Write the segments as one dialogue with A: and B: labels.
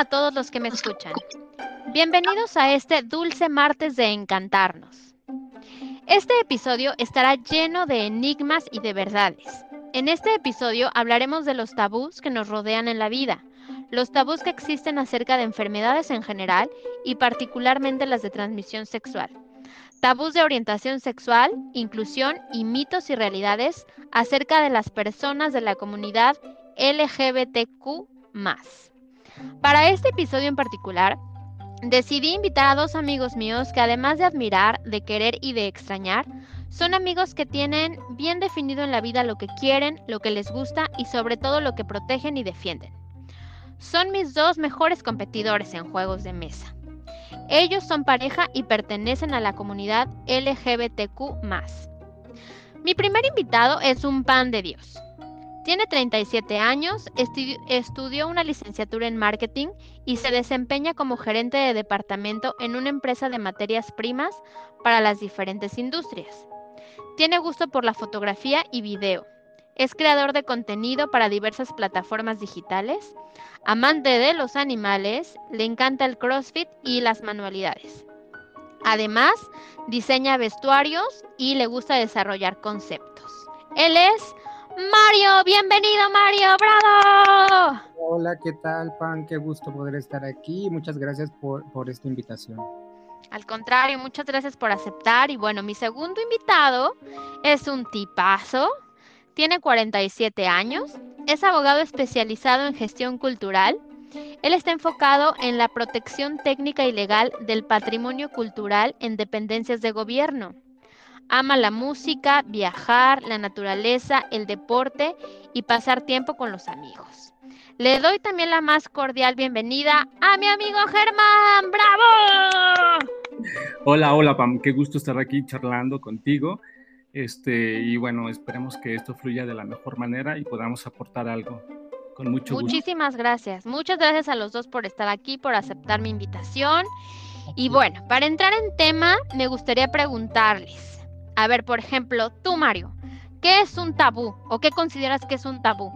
A: a todos los que me escuchan. Bienvenidos a este dulce martes de encantarnos. Este episodio estará lleno de enigmas y de verdades. En este episodio hablaremos de los tabús que nos rodean en la vida, los tabús que existen acerca de enfermedades en general y particularmente las de transmisión sexual. Tabús de orientación sexual, inclusión y mitos y realidades acerca de las personas de la comunidad LGBTQ. Para este episodio en particular, decidí invitar a dos amigos míos que además de admirar, de querer y de extrañar, son amigos que tienen bien definido en la vida lo que quieren, lo que les gusta y sobre todo lo que protegen y defienden. Son mis dos mejores competidores en juegos de mesa. Ellos son pareja y pertenecen a la comunidad LGBTQ. Mi primer invitado es un pan de Dios. Tiene 37 años, estudió una licenciatura en marketing y se desempeña como gerente de departamento en una empresa de materias primas para las diferentes industrias. Tiene gusto por la fotografía y video. Es creador de contenido para diversas plataformas digitales. Amante de los animales, le encanta el CrossFit y las manualidades. Además, diseña vestuarios y le gusta desarrollar conceptos. Él es Mario, bienvenido Mario, bravo.
B: Hola, ¿qué tal, Pan? Qué gusto poder estar aquí. Muchas gracias por, por esta invitación.
A: Al contrario, muchas gracias por aceptar. Y bueno, mi segundo invitado es un tipazo. Tiene 47 años. Es abogado especializado en gestión cultural. Él está enfocado en la protección técnica y legal del patrimonio cultural en dependencias de gobierno. Ama la música, viajar, la naturaleza, el deporte y pasar tiempo con los amigos. Le doy también la más cordial bienvenida a mi amigo Germán. ¡Bravo!
C: Hola, hola Pam, qué gusto estar aquí charlando contigo. Este, y bueno, esperemos que esto fluya de la mejor manera y podamos aportar algo. Con mucho
A: gusto. Muchísimas gracias. Muchas gracias a los dos por estar aquí, por aceptar mi invitación. Y bueno, para entrar en tema, me gustaría preguntarles, a ver, por ejemplo, tú, Mario, ¿qué es un tabú o qué consideras que es un tabú?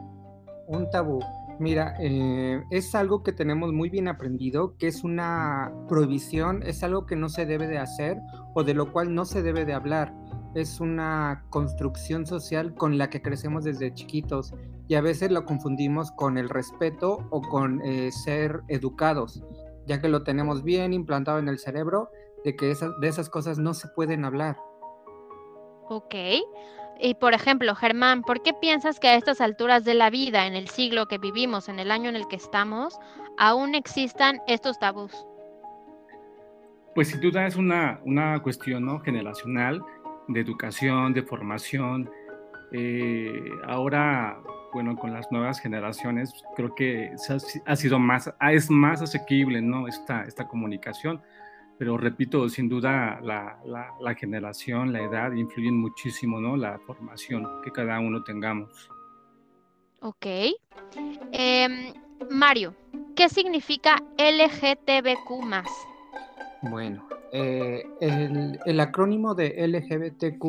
B: Un tabú. Mira, eh, es algo que tenemos muy bien aprendido, que es una prohibición, es algo que no se debe de hacer o de lo cual no se debe de hablar. Es una construcción social con la que crecemos desde chiquitos y a veces lo confundimos con el respeto o con eh, ser educados, ya que lo tenemos bien implantado en el cerebro de que de esas cosas no se pueden hablar.
A: Ok. Y por ejemplo, Germán, ¿por qué piensas que a estas alturas de la vida, en el siglo que vivimos, en el año en el que estamos, aún existan estos tabús?
C: Pues sin duda es una, una cuestión ¿no? generacional de educación, de formación. Eh, ahora, bueno, con las nuevas generaciones, creo que ha sido más, es más asequible ¿no? esta, esta comunicación pero repito, sin duda la, la, generación, la edad influyen muchísimo, ¿no? La formación que cada uno tengamos.
A: Ok. Em, Mario, ¿qué significa LGTBQ
B: Bueno, eh, el, el, acrónimo de LGBTQ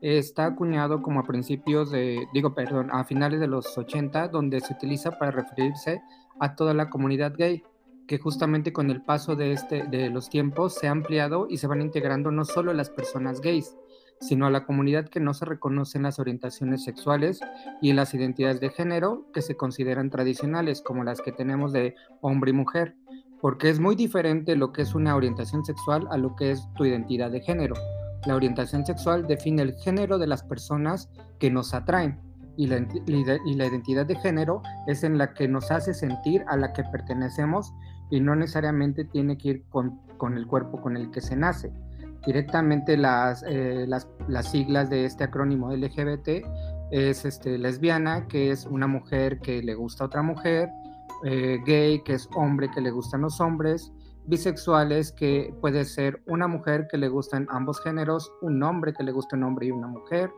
B: está acuñado como a principios de, digo, perdón, a finales de los 80, donde se utiliza para referirse a toda la comunidad gay que justamente con el paso de, este, de los tiempos se ha ampliado y se van integrando no solo las personas gays, sino a la comunidad que no se reconoce en las orientaciones sexuales y en las identidades de género que se consideran tradicionales, como las que tenemos de hombre y mujer, porque es muy diferente lo que es una orientación sexual a lo que es tu identidad de género. La orientación sexual define el género de las personas que nos atraen y la identidad de género es en la que nos hace sentir a la que pertenecemos y no necesariamente tiene que ir con, con el cuerpo con el que se nace. Directamente las, eh, las, las, siglas de este acrónimo LGBT es este, lesbiana, que es una mujer que le gusta a otra mujer, eh, gay, que es hombre que le gustan los hombres, bisexuales, que puede ser una mujer que le gustan ambos géneros, un hombre que le gusta un hombre y una mujer,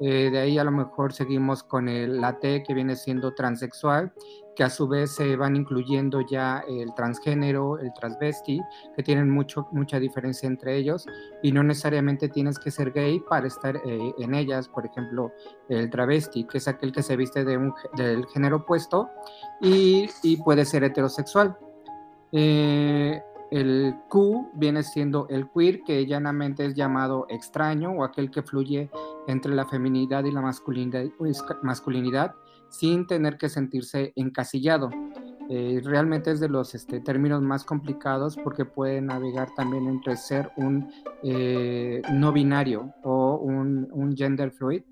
B: eh, de ahí a lo mejor seguimos con el la T que viene siendo transexual, que a su vez se van incluyendo ya el transgénero, el transvesti, que tienen mucho, mucha diferencia entre ellos y no necesariamente tienes que ser gay para estar eh, en ellas. Por ejemplo, el travesti, que es aquel que se viste de un, del género opuesto y, y puede ser heterosexual. Eh, el Q viene siendo el queer, que llanamente es llamado extraño o aquel que fluye entre la feminidad y la masculinidad, pues, sin tener que sentirse encasillado. Eh, realmente es de los este, términos más complicados porque puede navegar también entre ser un eh, no binario o un gender fluid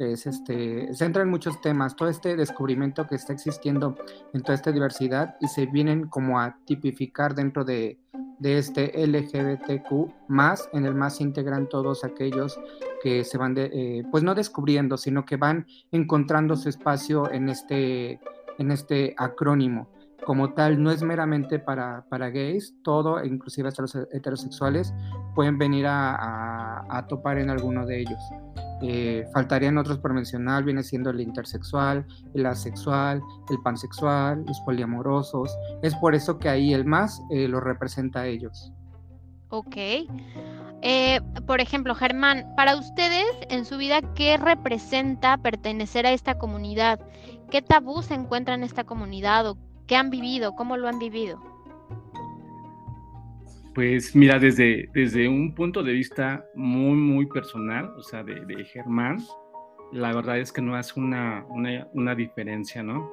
B: este, se entra en muchos temas, todo este descubrimiento que está existiendo en toda esta diversidad y se vienen como a tipificar dentro de, de este LGBTQ más, en el más integran todos aquellos que se van, de, eh, pues no descubriendo, sino que van encontrando su espacio en este, en este acrónimo como tal no es meramente para, para gays, todo, inclusive hasta los heterosexuales, pueden venir a, a topar en alguno de ellos. Eh, faltarían otros por mencionar, viene siendo el intersexual, el asexual, el pansexual, los poliamorosos. Es por eso que ahí el más eh, lo representa a ellos.
A: Ok. Eh, por ejemplo, Germán, para ustedes en su vida, ¿qué representa pertenecer a esta comunidad? ¿Qué tabú se encuentra en esta comunidad o qué han vivido? ¿Cómo lo han vivido?
C: Pues mira, desde, desde un punto de vista muy, muy personal, o sea, de, Germán, la verdad es que no hace una, una, diferencia, ¿no?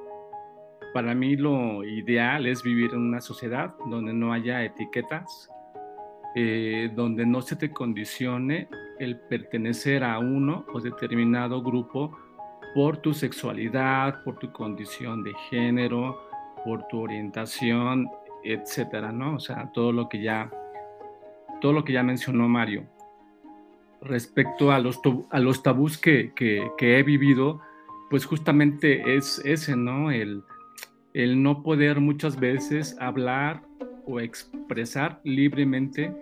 C: Para mí lo ideal es vivir en una sociedad donde no haya etiquetas, eh, donde no se te condicione el pertenecer a uno o determinado grupo por tu sexualidad, por tu condición de género, por tu orientación etcétera, ¿no? O sea, todo lo que ya, todo lo que ya mencionó Mario. Respecto a los, a los tabús que, que, he vivido, pues justamente es ese, ¿no? El, el no poder muchas veces hablar o expresar libremente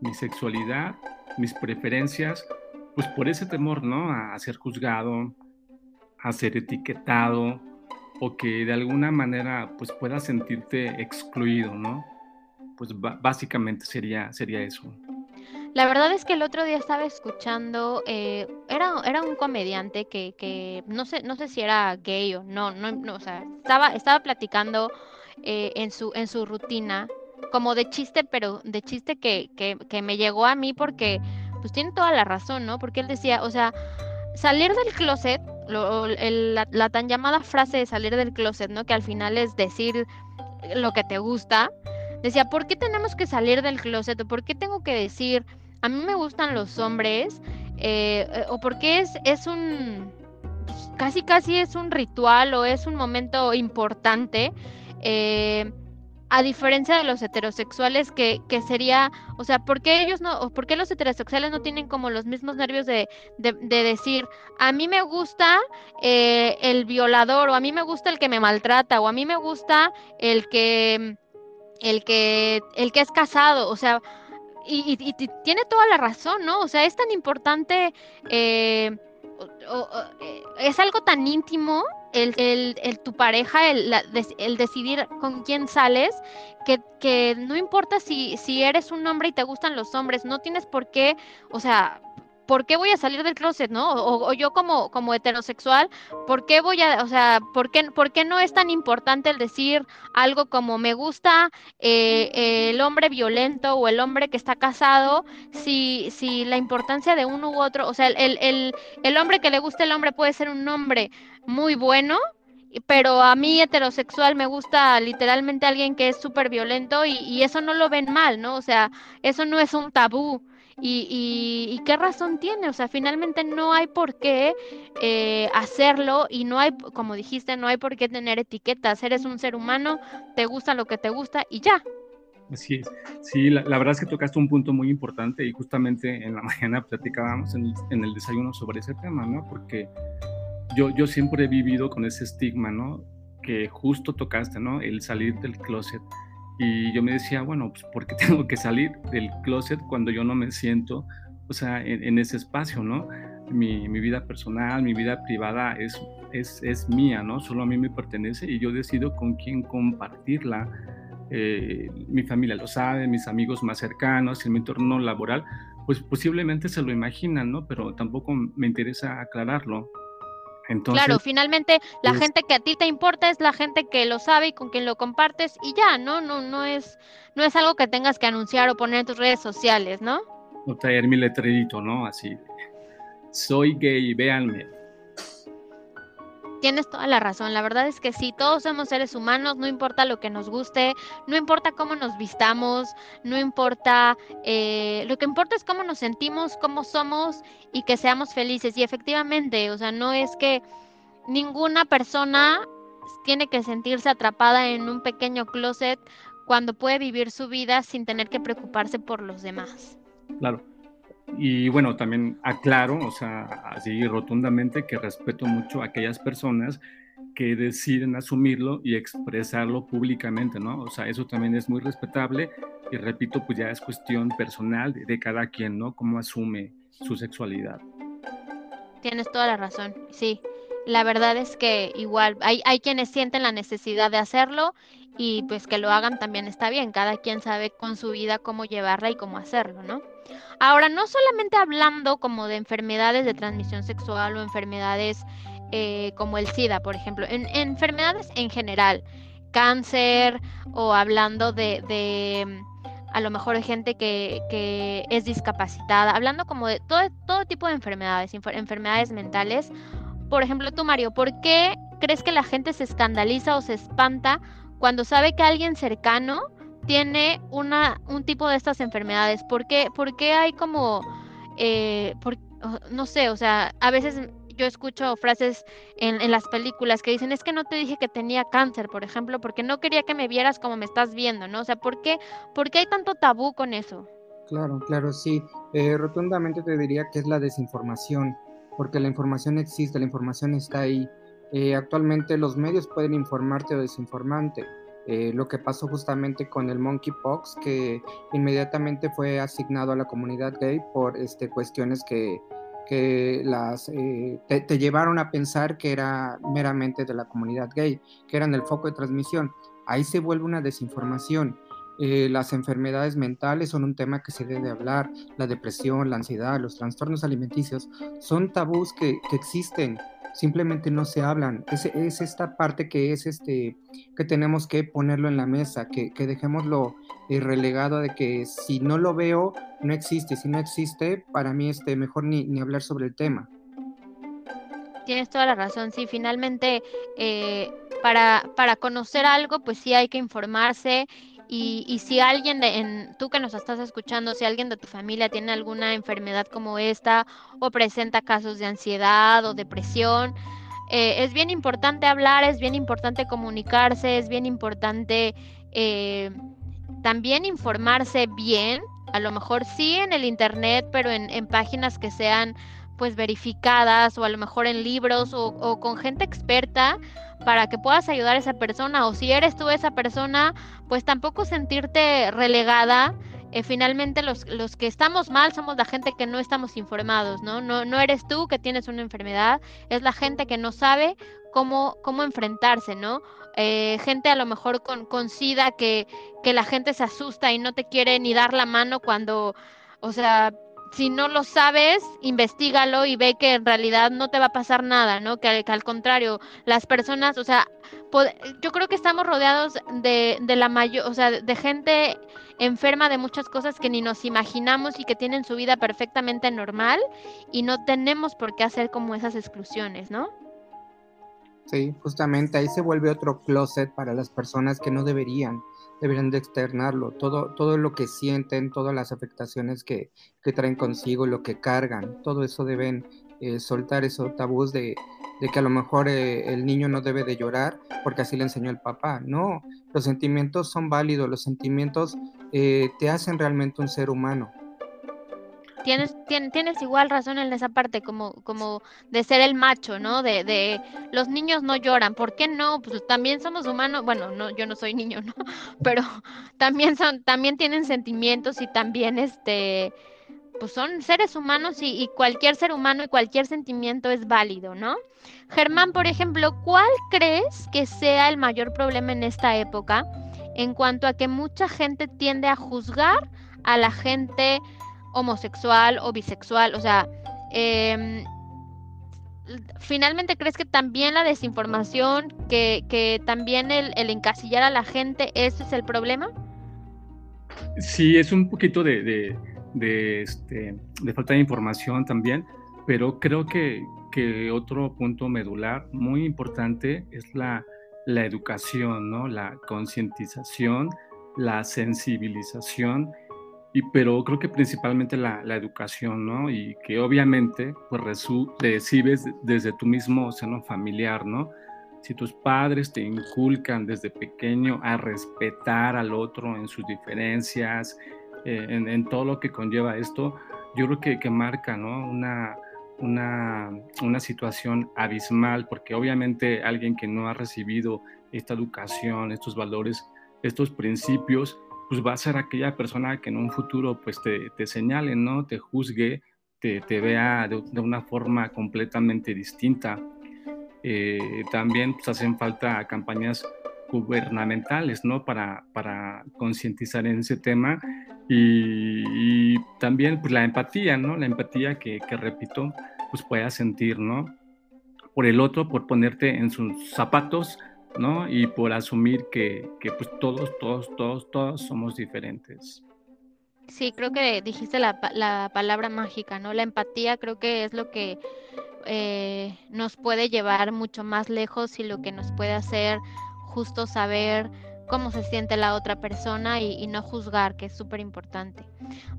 C: mi sexualidad, mis preferencias, pues por ese temor, ¿no? A ser juzgado, a ser etiquetado, o que de alguna manera pues puedas sentirte excluido, ¿no? Pues básicamente sería, sería eso.
A: La verdad es que el otro día estaba escuchando, eh, era, era un comediante que, que, no sé, no sé si era gay o no, no, no o sea, estaba, estaba platicando eh, en, su, en su rutina, como de chiste, pero de chiste que, que, que me llegó a mí porque, pues tiene toda la razón, ¿no? Porque él decía, o sea, salir del closet la, tan llamada frase de salir del closet, ¿no? Que al final es decir lo que te gusta. Decía, ¿por qué tenemos que salir del closet? ¿O por qué tengo que decir, a mí me gustan los hombres? Eh, ¿O por qué es, es un, pues, casi casi es un ritual o es un momento importante? Eh, a diferencia de los heterosexuales que, que, sería, o sea, ¿por qué ellos no, o por los heterosexuales no tienen como los mismos nervios de, de, decir, a mí me gusta eh, el violador, o a mí me gusta el que me maltrata, o a mí me gusta el que, el que, el que es casado, o sea, y, tiene toda la razón, ¿no? O sea, es tan importante, eh, eh, es algo tan íntimo el, el, tu pareja, el, el, decidir con quién sales, que, que no importa si, si eres un hombre y te gustan los hombres, no tienes por qué, o sea, ¿por qué voy a salir del closet, no? O, yo como, como heterosexual, ¿por qué voy a, o sea, ¿por qué, por qué no es tan importante el decir algo como me gusta eh, el hombre violento o el hombre que está casado, si, si la importancia de uno u otro, o sea, el, el, el hombre que le gusta el hombre puede ser un hombre muy bueno, pero a mí heterosexual me gusta literalmente alguien que es súper violento y, y, eso no lo ven mal, ¿no? O sea, eso no es un tabú. Y, qué razón tiene, o sea, finalmente no hay por qué eh, hacerlo y no hay, como dijiste, no hay por qué tener etiquetas. Eres un ser humano, te gusta lo que te gusta y ya.
C: Así es. Sí, la, verdad es que tocaste un punto muy importante y justamente en la mañana platicábamos en, en, el desayuno sobre ese tema, ¿no? Porque yo, yo siempre he vivido con ese estigma, ¿no? Que justo tocaste, ¿no? El salir del closet y yo me decía, bueno, pues ¿por qué tengo que salir del closet cuando yo no me siento, o sea, en, ese espacio, ¿no? Mi, mi, vida personal, mi vida privada es, es, es, mía, ¿no? Solo a mí me pertenece y yo decido con quién compartirla. Eh, mi familia lo sabe, mis amigos más cercanos, en mi entorno laboral, pues posiblemente se lo imaginan, ¿no? Pero tampoco me interesa aclararlo.
A: Claro, finalmente la gente que a ti te importa es la gente que lo sabe y con quien lo compartes y ya, ¿no? No, no es, no es algo que tengas que anunciar o poner en tus redes sociales, ¿no?
C: O traer mi letrerito, ¿no? Así. Soy gay, véanme.
A: Tienes toda la razón. La verdad es que sí, todos somos seres humanos, no importa lo que nos guste, no importa cómo nos vistamos, no importa, eh, lo que importa es cómo nos sentimos, cómo somos y que seamos felices. Y efectivamente, o sea, no es que ninguna persona tiene que sentirse atrapada en un pequeño closet cuando puede vivir su vida sin tener que preocuparse por los demás.
C: Claro. Y bueno, también aclaro, o sea, así rotundamente que respeto mucho a aquellas personas que deciden asumirlo y expresarlo públicamente, ¿no? O sea, eso también es muy respetable y repito, pues ya es cuestión personal de, cada quien, ¿no? Cómo asume su sexualidad.
A: Tienes toda la razón, sí. La verdad es que igual hay, hay quienes sienten la necesidad de hacerlo y pues que lo hagan también está bien. Cada quien sabe con su vida cómo llevarla y cómo hacerlo, ¿no? Ahora, no solamente hablando como de enfermedades de transmisión sexual o enfermedades eh, como el SIDA, por ejemplo, en, enfermedades en general, cáncer o hablando de, mm, a lo mejor de gente que, que, es discapacitada, hablando como de todo, todo tipo de enfermedades, enfermedades mentales. Por ejemplo, tú, Mario, ¿por qué crees que la gente se escandaliza o se espanta cuando sabe que alguien cercano tiene una, un tipo de estas enfermedades? ¿Por qué, hay como, eh, no sé, o sea, a veces yo escucho frases en, en, las películas que dicen, es que no te dije que tenía cáncer, por ejemplo, porque no quería que me vieras como me estás viendo, ¿no? O sea, ¿por qué, por qué hay tanto tabú con eso?
B: Claro, claro, sí. Eh, rotundamente te diría que es la desinformación, porque la información existe, la información está ahí. Eh, actualmente los medios pueden informarte o desinformarte. Eh, lo que pasó justamente con el monkeypox, que inmediatamente fue asignado a la comunidad gay por este, cuestiones que, que las, eh, te, llevaron a pensar que era meramente de la comunidad gay, que eran el foco de transmisión. Ahí se vuelve una desinformación. Eh, las enfermedades mentales son un tema que se debe hablar, la depresión, la ansiedad, los trastornos alimenticios, son tabús que, que existen simplemente no se hablan. Es, es, esta parte que es este que tenemos que ponerlo en la mesa, que, que dejémoslo eh, relegado de que si no lo veo, no existe. Si no existe, para mí este, mejor ni, ni hablar sobre el tema.
A: Tienes toda la razón, sí, finalmente eh, para, para conocer algo, pues sí hay que informarse y, si alguien, de, en, tú que nos estás escuchando, si alguien de tu familia tiene alguna enfermedad como esta o presenta casos de ansiedad o depresión, eh, es bien importante hablar, es bien importante comunicarse, es bien importante eh, también informarse bien, a lo mejor sí en el internet, pero en páginas que sean pues verificadas o a lo mejor en libros o, con gente experta para que puedas ayudar a esa persona o si eres tú esa persona, pues tampoco sentirte relegada. Eh, finalmente los, los, que estamos mal somos la gente que no estamos informados, ¿no? ¿no? No eres tú que tienes una enfermedad, es la gente que no sabe cómo, cómo enfrentarse, ¿no? Eh, gente a lo mejor con, con SIDA que, que la gente se asusta y no te quiere ni dar la mano cuando, o sea, si no lo sabes, investigalo y ve que en realidad no te va a pasar nada, ¿no? Que, al contrario, las personas, o sea, yo creo que estamos rodeados de, de la mayor, o sea, de gente enferma de muchas cosas que ni nos imaginamos y que tienen su vida perfectamente normal y no tenemos por qué hacer como esas exclusiones, ¿no?
B: Sí, justamente ahí se vuelve otro closet para las personas que no deberían deberían de externarlo, todo, todo lo que sienten, todas las afectaciones que, que traen consigo, lo que cargan, todo eso deben eh, soltar esos tabús de, de, que a lo mejor eh, el niño no debe de llorar porque así le enseñó el papá. No, los sentimientos son válidos, los sentimientos eh, te hacen realmente un ser humano.
A: Tienes, tienes, igual razón en esa parte, como, como de ser el macho, ¿no? De, de los niños no lloran, ¿por qué no? Pues también somos humanos, bueno, no, yo no soy niño, ¿no? Pero también son, también tienen sentimientos y también este pues son seres humanos y, y, cualquier ser humano y cualquier sentimiento es válido, ¿no? Germán, por ejemplo, ¿cuál crees que sea el mayor problema en esta época en cuanto a que mucha gente tiende a juzgar a la gente homosexual o bisexual, o sea, em, finalmente crees que también la desinformación, que, que también el, el, encasillar a la gente, ese es el problema?
C: Sí, es un poquito de, de, de, este, de falta de información también, pero creo que, que otro punto medular muy importante es la, la educación, ¿no? la concientización, la sensibilización y, pero creo que principalmente la, la, educación, ¿no? Y que obviamente pues recibes desde tu mismo seno familiar, ¿no? Si tus padres te inculcan desde pequeño a respetar al otro en sus diferencias, eh, en, en, todo lo que conlleva esto, yo creo que, que marca, ¿no? Una, una, una situación abismal, porque obviamente alguien que no ha recibido esta educación, estos valores, estos principios, pues va a ser aquella persona que en un futuro pues te, te señale, ¿no? Te juzgue, te, te vea de, de, una forma completamente distinta. Eh, también pues, hacen falta campañas gubernamentales, ¿no? Para, para concientizar en ese tema y, y, también pues la empatía, ¿no? La empatía que, que repito, pues puedas sentir, ¿no? Por el otro, por ponerte en sus zapatos, ¿no? Y por asumir que, que pues todos, todos, todos, todos somos diferentes.
A: Sí, creo que dijiste la, la, palabra mágica, ¿no? La empatía creo que es lo que eh, nos puede llevar mucho más lejos y lo que nos puede hacer justo saber cómo se siente la otra persona y, no juzgar, que es súper importante.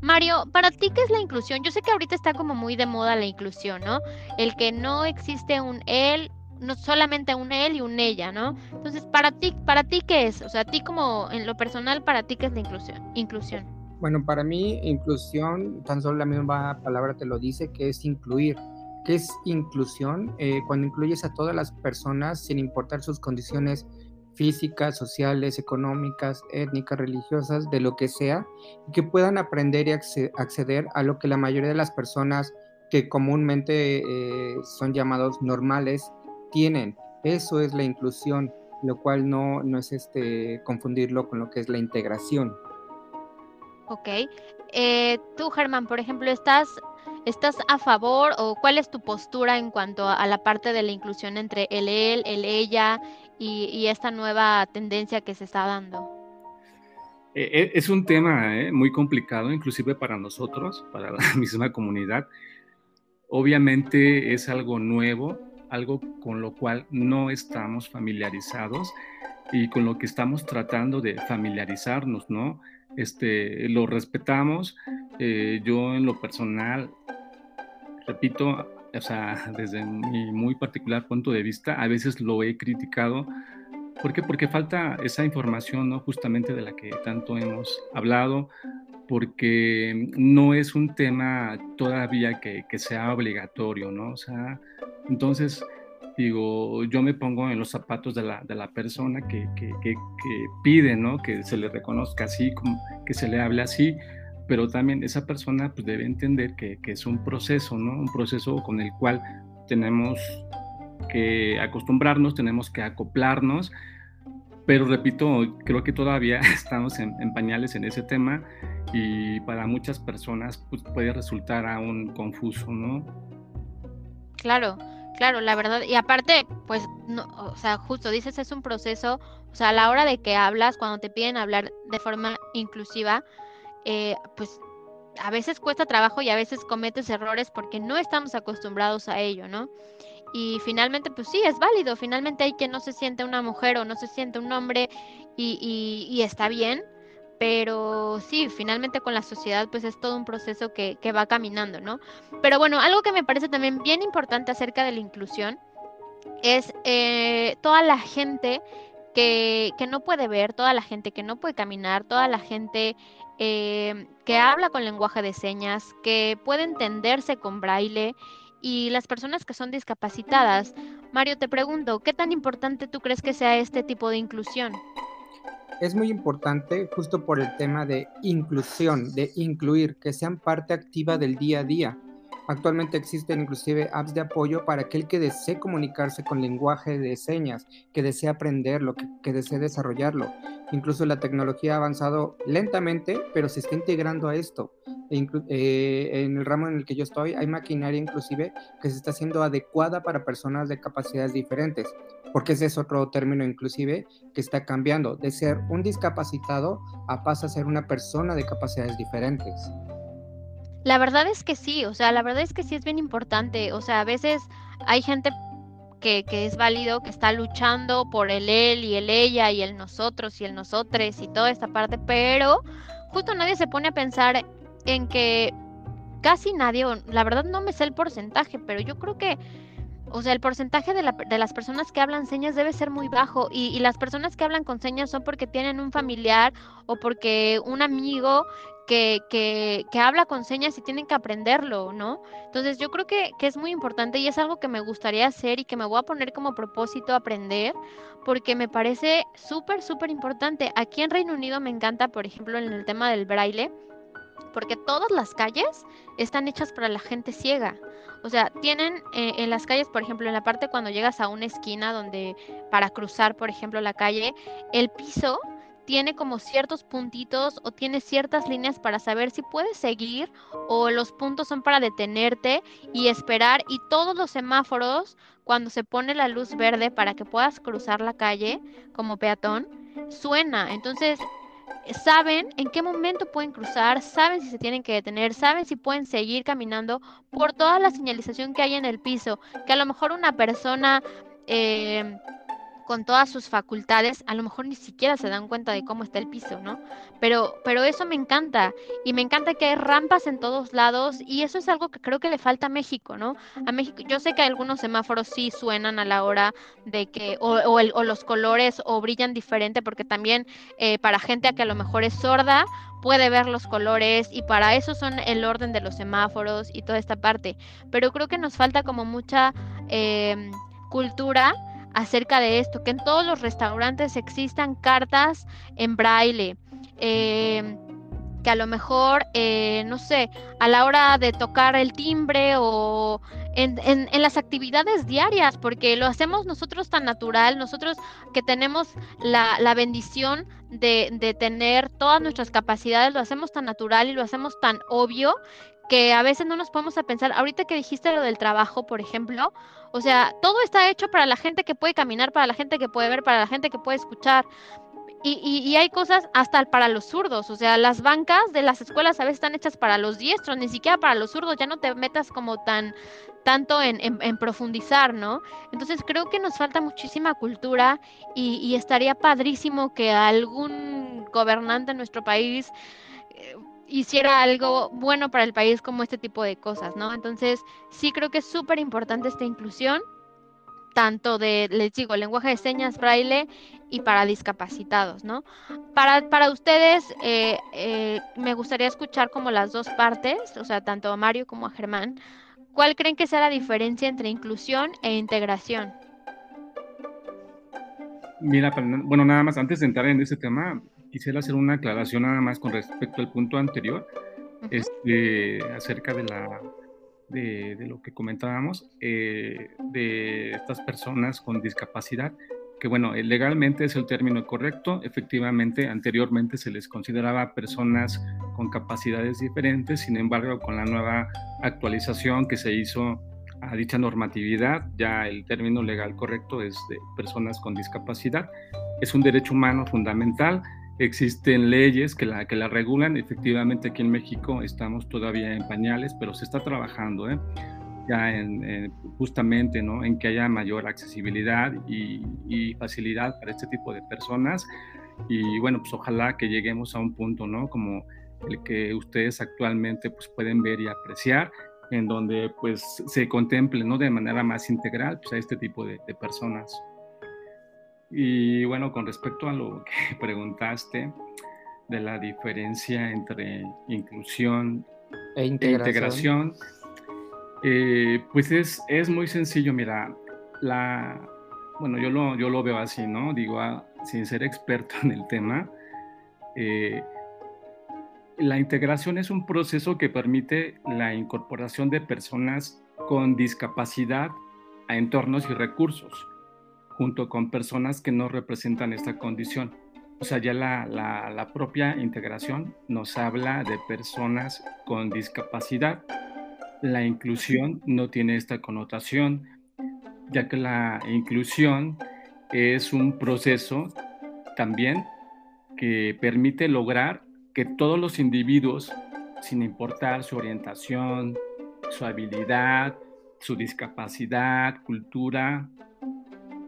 A: Mario, para ti, ¿qué es la inclusión? Yo sé que ahorita está como muy de moda la inclusión, ¿no? El que no existe un él no solamente un él y un ella, ¿no? Entonces, para ti, para ti qué es? O sea, a ti como en lo personal, para ti qué es la inclusión? Inclusión.
B: Bueno, para mí inclusión, tan solo la misma palabra te lo dice, que es incluir. ¿Qué es inclusión? Eh, cuando incluyes a todas las personas sin importar sus condiciones físicas, sociales, económicas, étnicas, religiosas, de lo que sea, y que puedan aprender y acceder a lo que la mayoría de las personas que comúnmente eh, son llamados normales tienen. Eso es la inclusión, lo cual no, no es este, confundirlo con lo que es la integración.
A: Ok. Eh, tú, Germán, por ejemplo, ¿estás, ¿estás a favor o cuál es tu postura en cuanto a, la parte de la inclusión entre el él, el ella y, y esta nueva tendencia que se está dando?
C: Eh, es un tema eh, muy complicado, inclusive para nosotros, para la misma comunidad. Obviamente es algo nuevo, algo con lo cual no estamos familiarizados y con lo que estamos tratando de familiarizarnos, ¿no? Este, lo respetamos. Eh, yo en lo personal, repito, o sea, desde mi muy particular punto de vista, a veces lo he criticado. ¿Por qué? Porque falta esa información, ¿no? Justamente de la que tanto hemos hablado, porque no es un tema todavía que, que sea obligatorio, ¿no? O sea, entonces, digo, yo me pongo en los zapatos de la, de la persona que, que, que, que, pide, ¿no? Que se le reconozca así, que se le hable así, pero también esa persona pues, debe entender que, es un proceso, ¿no? Un proceso con el cual tenemos que acostumbrarnos, tenemos que acoplarnos, pero repito, creo que todavía estamos en, pañales en ese tema y para muchas personas pues, puede resultar aún confuso, ¿no?
A: Claro, Claro, la verdad, y aparte, pues, no, o sea, justo dices, es un proceso, o sea, a la hora de que hablas, cuando te piden hablar de forma inclusiva, eh, pues a veces cuesta trabajo y a veces cometes errores porque no estamos acostumbrados a ello, ¿no? Y finalmente, pues sí, es válido, finalmente hay que no se siente una mujer o no se siente un hombre y, y, y está bien, pero sí, finalmente con la sociedad pues es todo un proceso que, que, va caminando, ¿no? Pero bueno, algo que me parece también bien importante acerca de la inclusión es eh, toda la gente que, que, no puede ver, toda la gente que no puede caminar, toda la gente eh, que habla con lenguaje de señas, que puede entenderse con braille y las personas que son discapacitadas. Mario, te pregunto, ¿qué tan importante tú crees que sea este tipo de inclusión?
B: es muy importante justo por el tema de inclusión, de incluir, que sean parte activa del día a día. Actualmente existen inclusive apps de apoyo para aquel que desee comunicarse con lenguaje de señas, que desee aprenderlo, que, desee desarrollarlo. Incluso la tecnología ha avanzado lentamente, pero se está integrando a esto. eh, en el ramo en el que yo estoy hay maquinaria inclusive que se está haciendo adecuada para personas de capacidades diferentes, porque ese es otro término inclusive que está cambiando de ser un discapacitado a pasa a ser una persona de capacidades diferentes.
A: La verdad es que sí, o sea, la verdad es que sí es bien importante, o sea, a veces hay gente que, que, es válido, que está luchando por el él y el ella y el nosotros y el nosotres y toda esta parte, pero justo nadie se pone a pensar en que casi nadie, la verdad no me sé el porcentaje, pero yo creo que, o sea, el porcentaje de, la, de las personas que hablan señas debe ser muy bajo y, y, las personas que hablan con señas son porque tienen un familiar o porque un amigo que, que, habla con señas y tienen que aprenderlo, ¿no? Entonces yo creo que, que, es muy importante y es algo que me gustaría hacer y que me voy a poner como propósito aprender porque me parece súper, súper importante. Aquí en Reino Unido me encanta, por ejemplo, en el tema del braille, porque todas las calles están hechas para la gente ciega. O sea, tienen eh, en las calles, por ejemplo, en la parte cuando llegas a una esquina donde para cruzar, por ejemplo, la calle, el piso tiene como ciertos puntitos o tiene ciertas líneas para saber si puedes seguir o los puntos son para detenerte y esperar y todos los semáforos cuando se pone la luz verde para que puedas cruzar la calle como peatón suena. Entonces saben en qué momento pueden cruzar, saben si se tienen que detener, saben si pueden seguir caminando por toda la señalización que hay en el piso, que a lo mejor una persona eh, con todas sus facultades, a lo mejor ni siquiera se dan cuenta de cómo está el piso, ¿no? Pero, pero eso me encanta y me encanta que hay rampas en todos lados y eso es algo que creo que le falta a México, ¿no? A México, yo sé que algunos semáforos sí suenan a la hora de que, o, los colores o brillan diferente, porque también eh, para gente a que a lo mejor es sorda, puede ver los colores y para eso son el orden de los semáforos y toda esta parte. Pero creo que nos falta como mucha eh, cultura acerca de esto, que en todos los restaurantes existan cartas en braille. Eh, que a lo mejor, eh, no sé, a la hora de tocar el timbre o en, en, en, las actividades diarias, porque lo hacemos nosotros tan natural, nosotros que tenemos la, la bendición de, de, tener todas nuestras capacidades, lo hacemos tan natural y lo hacemos tan obvio que a veces no nos podemos a pensar, ahorita que dijiste lo del trabajo, por ejemplo, o sea, todo está hecho para la gente que puede caminar, para la gente que puede ver, para la gente que puede escuchar. Y, y, hay cosas hasta para los zurdos, o sea, las bancas de las escuelas a veces están hechas para los diestros, ni siquiera para los zurdos, ya no te metas como tan tanto en, en, en profundizar, ¿no? Entonces creo que nos falta muchísima cultura y, y estaría padrísimo que algún gobernante en nuestro país eh, hiciera algo bueno para el país como este tipo de cosas, ¿no? Entonces, sí creo que es súper importante esta inclusión, tanto de, les digo, lenguaje de señas, braille y para discapacitados, ¿no? Para, para ustedes, eh, eh, me gustaría escuchar como las dos partes, o sea, tanto a Mario como a Germán, ¿cuál creen que sea la diferencia entre inclusión e integración?
C: Mira, bueno, nada más antes de entrar en ese tema, quisiera hacer una aclaración nada más con respecto al punto anterior, uh -huh. este, acerca de, la, de, de, lo que comentábamos, eh, de estas personas con discapacidad, que bueno, eh, legalmente es el término correcto, efectivamente anteriormente se les consideraba personas con capacidades diferentes, sin embargo con la nueva actualización que se hizo a dicha normatividad, ya el término legal correcto es de personas con discapacidad. Es un derecho humano fundamental Existen leyes que la, que la regulan. Efectivamente, aquí en México estamos todavía en pañales, pero se está trabajando ¿eh? ya en, en, justamente ¿no? en que haya mayor accesibilidad y, facilidad para este tipo de personas. Y bueno, pues ojalá que lleguemos a un punto ¿no? como el que ustedes actualmente pues, pueden ver y apreciar, en donde pues se contemple ¿no? de manera más integral pues, a este tipo de personas. Y bueno, con respecto a lo que preguntaste de la diferencia entre inclusión e integración, e integración eh, pues es, es, muy sencillo, mira, la, bueno, yo lo, yo lo veo así, ¿no? Digo, ah, sin ser experto en el tema, eh, la integración es un proceso que permite la incorporación de personas con discapacidad a entornos y recursos junto con personas que no representan esta condición. o sea, ya la, la, propia integración nos habla de personas con discapacidad. La inclusión no tiene esta connotación, ya que la inclusión es un proceso también que permite lograr que todos los individuos, sin importar su orientación, su habilidad, su discapacidad, cultura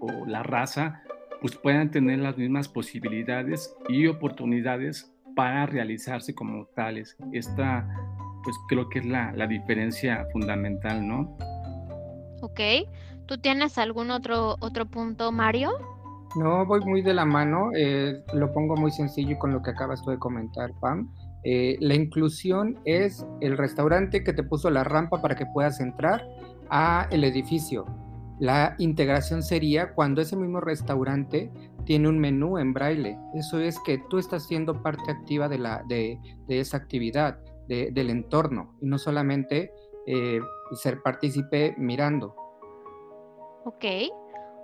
C: o la raza, pues puedan tener las mismas posibilidades y oportunidades para realizarse como tales. Esta, pues creo que es la, diferencia fundamental, ¿no?
A: Ok. ¿Tú tienes algún otro, otro punto, Mario?
B: No, voy muy de la mano. Eh, lo pongo muy sencillo con lo que acabas de comentar, Pam. Eh, la inclusión es el restaurante que te puso la rampa para que puedas entrar a el edificio. La integración sería cuando ese mismo restaurante tiene un menú en braille. Eso es que tú estás siendo parte activa de, la, de, esa actividad, del entorno, y no solamente eh, ser partícipe mirando.
A: Ok,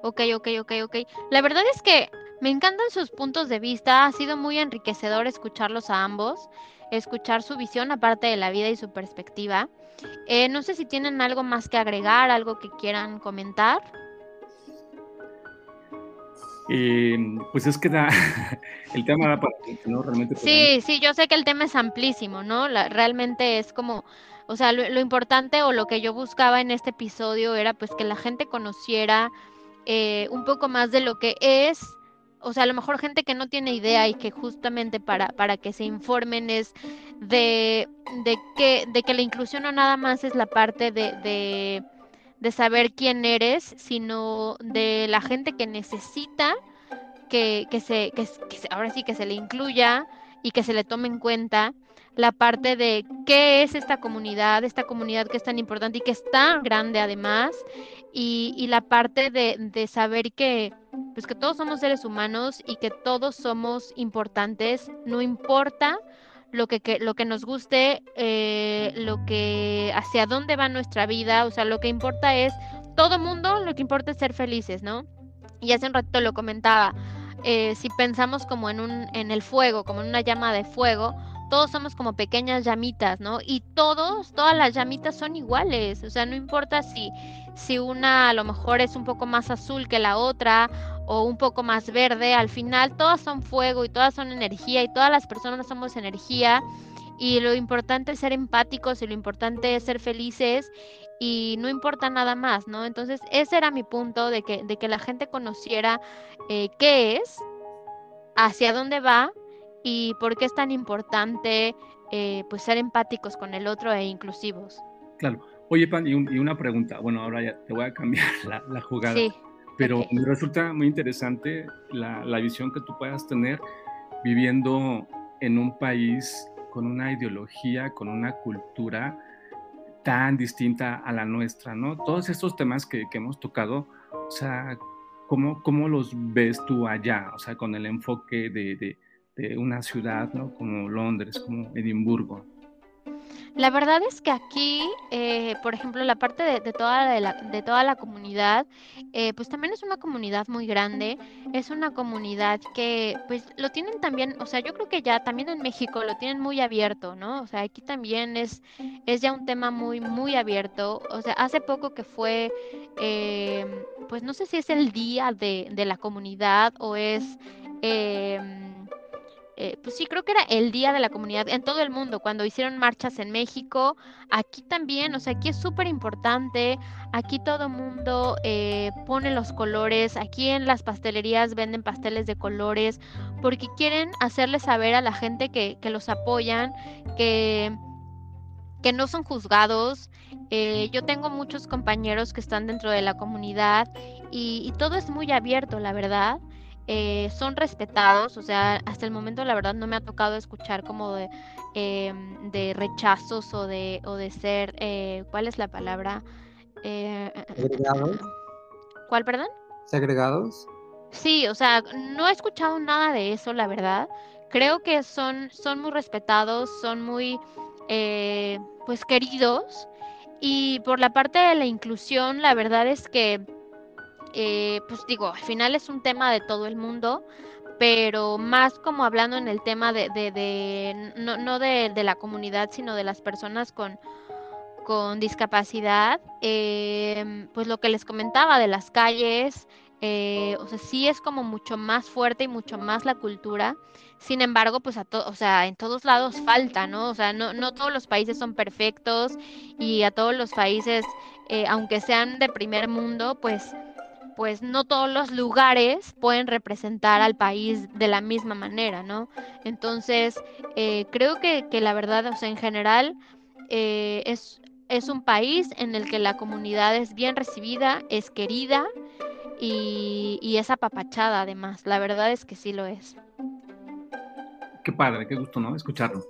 A: ok, ok, ok, ok. La verdad es que me encantan sus puntos de vista, ha sido muy enriquecedor escucharlos a ambos, escuchar su visión aparte de la vida y su perspectiva. Eh, no sé si tienen algo más que agregar, algo que quieran comentar.
C: Em, pues es que da, el tema da para ¿no? Realmente.
A: Sí, sí, yo sé que el tema es amplísimo, ¿no? realmente es como, o sea, lo, importante o lo que yo buscaba en este episodio era pues que la gente conociera eh, un poco más de lo que es o sea, a lo mejor gente que no tiene idea y que justamente para, para que se informen es de, de, que, de que la inclusión no nada más es la parte de, de, saber quién eres, sino de la gente que necesita que, que, se, que, ahora sí que se le incluya y que se le tome en cuenta la parte de qué es esta comunidad, esta comunidad que es tan importante y que es tan grande además, y, y la parte de, de saber que, pues que todos somos seres humanos y que todos somos importantes, no importa lo que, lo que nos guste, eh, lo que hacia dónde va nuestra vida, o sea, lo que importa es todo mundo, lo que importa es ser felices, ¿no? Y hace un rato lo comentaba, eh, si pensamos como en un, en el fuego, como en una llama de fuego, todos somos como pequeñas llamitas, ¿no? Y todos, todas las llamitas son iguales, o sea, no importa si, si una a lo mejor es un poco más azul que la otra o un poco más verde, al final todas son fuego y todas son energía y todas las personas somos energía y lo importante es ser empáticos y lo importante es ser felices y no importa nada más, ¿no? Entonces ese era mi punto de que, de que la gente conociera eh, qué es, hacia dónde va y por qué es tan importante eh, pues ser empáticos con el otro e inclusivos.
C: Claro. Oye, Pan, y, una pregunta. Bueno, ahora ya te voy a cambiar la, jugada. Sí. Pero me resulta muy interesante la, la visión que tú puedas tener viviendo en un país con una ideología, con una cultura tan distinta a la nuestra, ¿no? Todos estos temas que, que hemos tocado, o sea, ¿cómo, ¿cómo, los ves tú allá? O sea, con el enfoque de, de una ciudad ¿no? como Londres, como Edimburgo.
A: La verdad es que aquí, eh, por ejemplo, la parte de, toda, la, de toda la comunidad, eh, pues también es una comunidad muy grande, es una comunidad que pues lo tienen también, o sea, yo creo que ya también en México lo tienen muy abierto, ¿no? O sea, aquí también es, es ya un tema muy, muy abierto. O sea, hace poco que fue, eh, pues no sé si es el día de, de la comunidad o es... Eh, pues sí, creo que era el Día de la Comunidad en todo el mundo, cuando hicieron marchas en México, aquí también, o sea, aquí es súper importante, aquí todo mundo eh, pone los colores, aquí en las pastelerías venden pasteles de colores, porque quieren hacerle saber a la gente que, que los apoyan, que que no son juzgados. Eh, yo tengo muchos compañeros que están dentro de la comunidad y, y, todo es muy abierto, la verdad. Eh, son respetados, o sea, hasta el momento la verdad no me ha tocado escuchar como de, em, de rechazos o de, o de ser, eh, ¿cuál es la palabra?
B: Eh, ¿Segregados?
A: ¿Cuál, perdón?
B: ¿Segregados?
A: Sí, o sea, no he escuchado nada de eso, la verdad. Creo que son, son muy respetados, son muy, pues, queridos. Y por la parte de la inclusión, la verdad es que eh, pues digo, al final es un tema de todo el mundo, pero más como hablando en el tema de, de, no, no de, la comunidad, sino de las personas con, con discapacidad, em, pues lo que les comentaba de las calles, eh, o sea, sí es como mucho más fuerte y mucho más la cultura. Sin embargo, pues a o sea, en todos lados falta, ¿no? O sea, no, no todos los países son perfectos y a todos los países, eh, aunque sean de primer mundo, pues pues no todos los lugares pueden representar al país de la misma manera, ¿no? Entonces, eh, creo que, la verdad, o sea, en general, eh, es, es un país en el que la comunidad es bien recibida, es querida y, y es apapachada además. La verdad es que sí lo es.
C: Qué padre, qué gusto, ¿no? Escucharlo.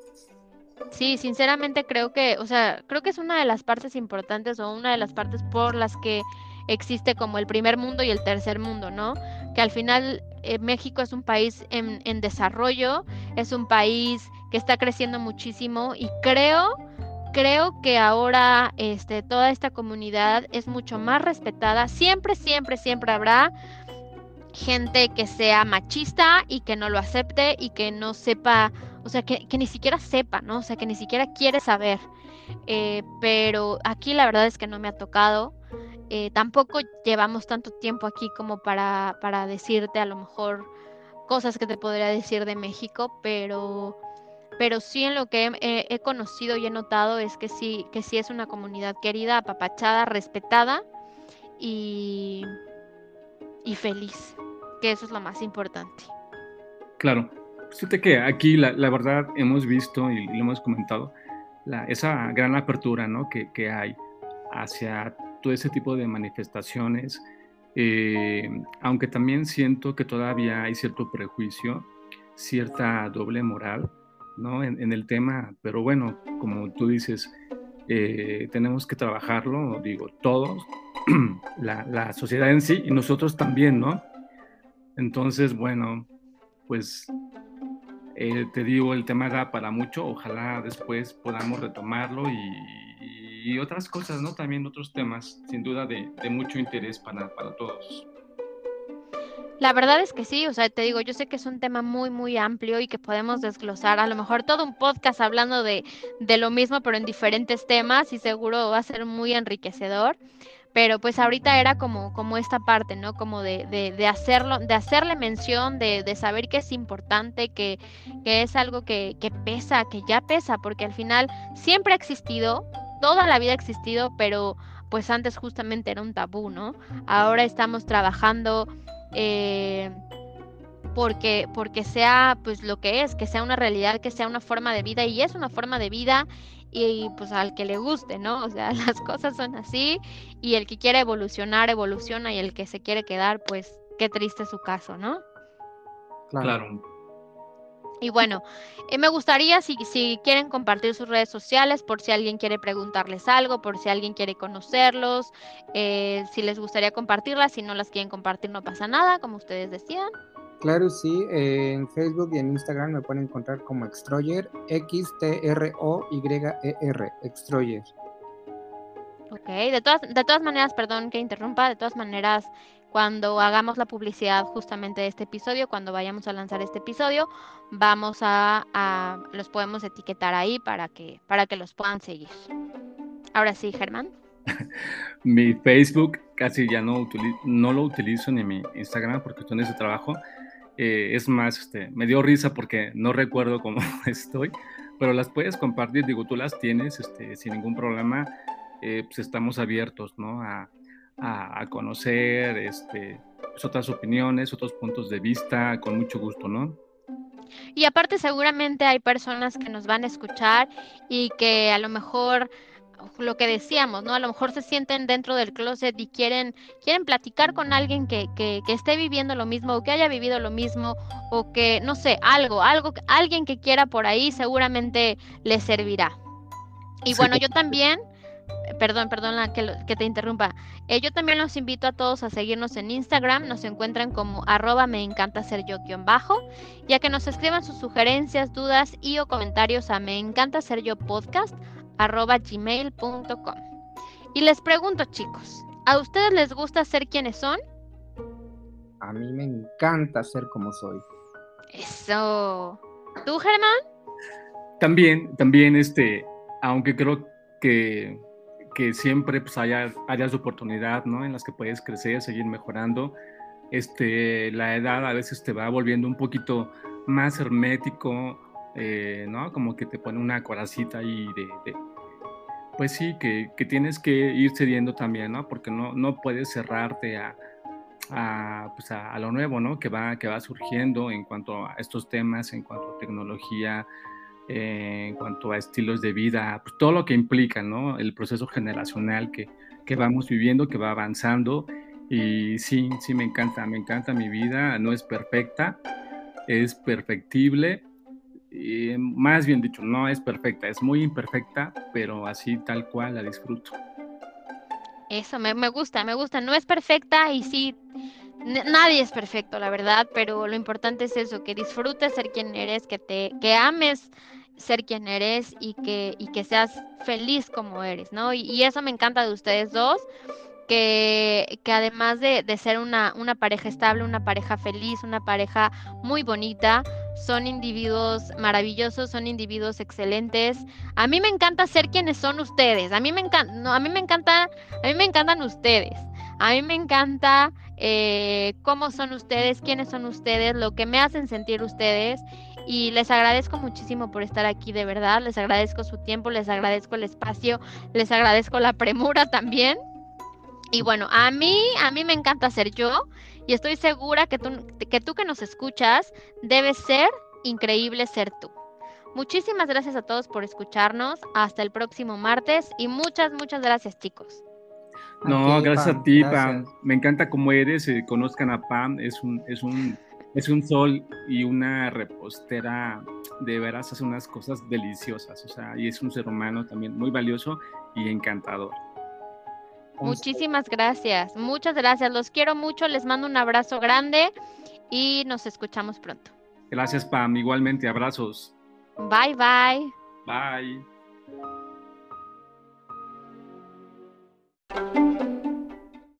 A: Sí, sinceramente creo que, o sea, creo que es una de las partes importantes o una de las partes por las que existe como el primer mundo y el tercer mundo, ¿no? Que al final eh, México es un país en, en desarrollo, es un país que está creciendo muchísimo y creo creo que ahora este, toda esta comunidad es mucho más respetada. Siempre, siempre, siempre habrá gente que sea machista y que no lo acepte y que no sepa, o sea, que, que ni siquiera sepa, ¿no? O sea, que ni siquiera quiere saber. Eh, pero aquí la verdad es que no me ha tocado. Eh, tampoco llevamos tanto tiempo aquí como para, para decirte a lo mejor cosas que te podría decir de México, pero, pero sí en lo que he, conocido y he notado es que sí, que sí es una comunidad querida, apapachada, respetada y, y feliz, que eso es lo más importante.
C: Claro, fíjate que aquí la, la verdad hemos visto y lo hemos comentado, la, esa gran apertura ¿no? que, que hay hacia todo ese tipo de manifestaciones, eh, aunque también siento que todavía hay cierto prejuicio, cierta doble moral ¿no? en, el tema, pero bueno, como tú dices, eh, tenemos que trabajarlo, digo, todos, la, la, sociedad en sí y nosotros también, ¿no? Entonces, bueno, pues eh, te digo, el tema da para mucho, ojalá después podamos retomarlo y, y otras cosas, ¿no? También otros temas, sin duda, de, de mucho interés para, para, todos.
A: La verdad es que sí, o sea, te digo, yo sé que es un tema muy, muy amplio y que podemos desglosar, a lo mejor todo un podcast hablando de, de lo mismo, pero en diferentes temas y seguro va a ser muy enriquecedor pero pues ahorita era como, como esta parte, ¿no? Como de, de, de hacerlo, de hacerle mención, de, saber que es importante, que, que es algo que, que, pesa, que ya pesa, porque al final siempre ha existido, toda la vida ha existido, pero pues antes justamente era un tabú, ¿no? Ahora estamos trabajando eh, porque, porque sea pues lo que es, que sea una realidad, que sea una forma de vida y es una forma de vida y pues al que le guste, ¿no? O sea, las cosas son así y el que quiere evolucionar, evoluciona y el que se quiere quedar, pues qué triste su caso, ¿no?
C: Claro.
A: Y bueno, eh, me gustaría si, si quieren compartir sus redes sociales, por si alguien quiere preguntarles algo, por si alguien quiere conocerlos, eh, si les gustaría compartirlas, si no las quieren compartir no pasa nada, como ustedes decían.
B: Claro, sí, en Facebook y en Instagram me pueden encontrar como Extroyer, X-T-R-O-Y-E-R, Extroyer.
A: Ok, de todas, de todas maneras, perdón que interrumpa, de todas maneras, cuando hagamos la publicidad justamente de este episodio, cuando vayamos a lanzar este episodio, vamos a, a los podemos etiquetar ahí para que, para que los puedan seguir. Ahora sí, Germán.
C: mi Facebook casi ya no, no lo utilizo ni mi Instagram porque estoy en ese trabajo. Eh, es más, este, me dio risa porque no recuerdo cómo estoy, pero las puedes compartir, digo, tú las tienes este, sin ningún problema, eh, pues estamos abiertos, ¿no? A, a, a conocer este, pues otras opiniones, otros puntos de vista, con mucho gusto, ¿no?
A: Y aparte seguramente hay personas que nos van a escuchar y que a lo mejor lo que decíamos, ¿no? A lo mejor se sienten dentro del closet y quieren, quieren platicar con alguien que, que, que, esté viviendo lo mismo o que haya vivido lo mismo o que, no sé, algo, algo, alguien que quiera por ahí seguramente les servirá. Y bueno, yo también, perdón, perdón que, que te interrumpa, eh, yo también los invito a todos a seguirnos en Instagram, nos encuentran como arroba me encanta ser yo guion bajo, ya que nos escriban sus sugerencias, dudas y o comentarios a me encanta ser yo podcast arroba gmail.com. Y les pregunto, chicos, ¿a ustedes les gusta ser quienes son?
B: A mí me encanta ser como soy.
A: Eso. ¿Tú, Germán?
C: También, también, este, aunque creo que, que siempre pues, haya, haya oportunidad, ¿no? En las que puedes crecer, seguir mejorando. Este, la edad a veces te va volviendo un poquito más hermético, eh, ¿no? Como que te pone una coracita ahí de, pues sí, que, que, tienes que ir cediendo también, ¿no? Porque no, no puedes cerrarte a, a, pues a, lo nuevo, ¿no? Que va, que va surgiendo en cuanto a estos temas, en cuanto a tecnología, eh, en cuanto a estilos de vida, pues todo lo que implica, ¿no? El proceso generacional que, que vamos viviendo, que va avanzando. Y sí, sí, me encanta, me encanta mi vida, no es perfecta, es perfectible. Y más bien dicho, no es perfecta, es muy imperfecta, pero así tal cual la disfruto.
A: Eso, me, me gusta, me gusta. No es perfecta y sí, nadie es perfecto, la verdad, pero lo importante es eso, que disfrutes ser quien eres, que te, que ames ser quien eres y que, y que seas feliz como eres, ¿no? Y, eso me encanta de ustedes dos, que, que además de, de ser una, una pareja estable, una pareja feliz, una pareja muy bonita, son individuos maravillosos, son individuos excelentes. A mí me encanta ser quienes son ustedes. A mí me encanta, no, a mí me encanta, a mí me encantan ustedes. A mí me encanta eh, cómo son ustedes, quiénes son ustedes, lo que me hacen sentir ustedes. Y les agradezco muchísimo por estar aquí, de verdad. Les agradezco su tiempo, les agradezco el espacio, les agradezco la premura también. Y bueno, a mí, a mí me encanta ser yo y estoy segura que tú, que tú que nos escuchas debes ser increíble ser tú. Muchísimas gracias a todos por escucharnos. Hasta el próximo martes y muchas, muchas gracias chicos.
C: No, gracias a ti, Pam. Me encanta cómo eres. Eh, conozcan a Pam. Es un, es un, es un sol y una repostera. De veras hace unas cosas deliciosas. O sea, y es un ser humano también muy valioso y encantador.
A: Muchísimas gracias, muchas gracias. Los quiero mucho, les mando un abrazo grande y nos escuchamos pronto.
C: Gracias, Pam. Igualmente, abrazos.
A: Bye, bye.
C: Bye. Thank you.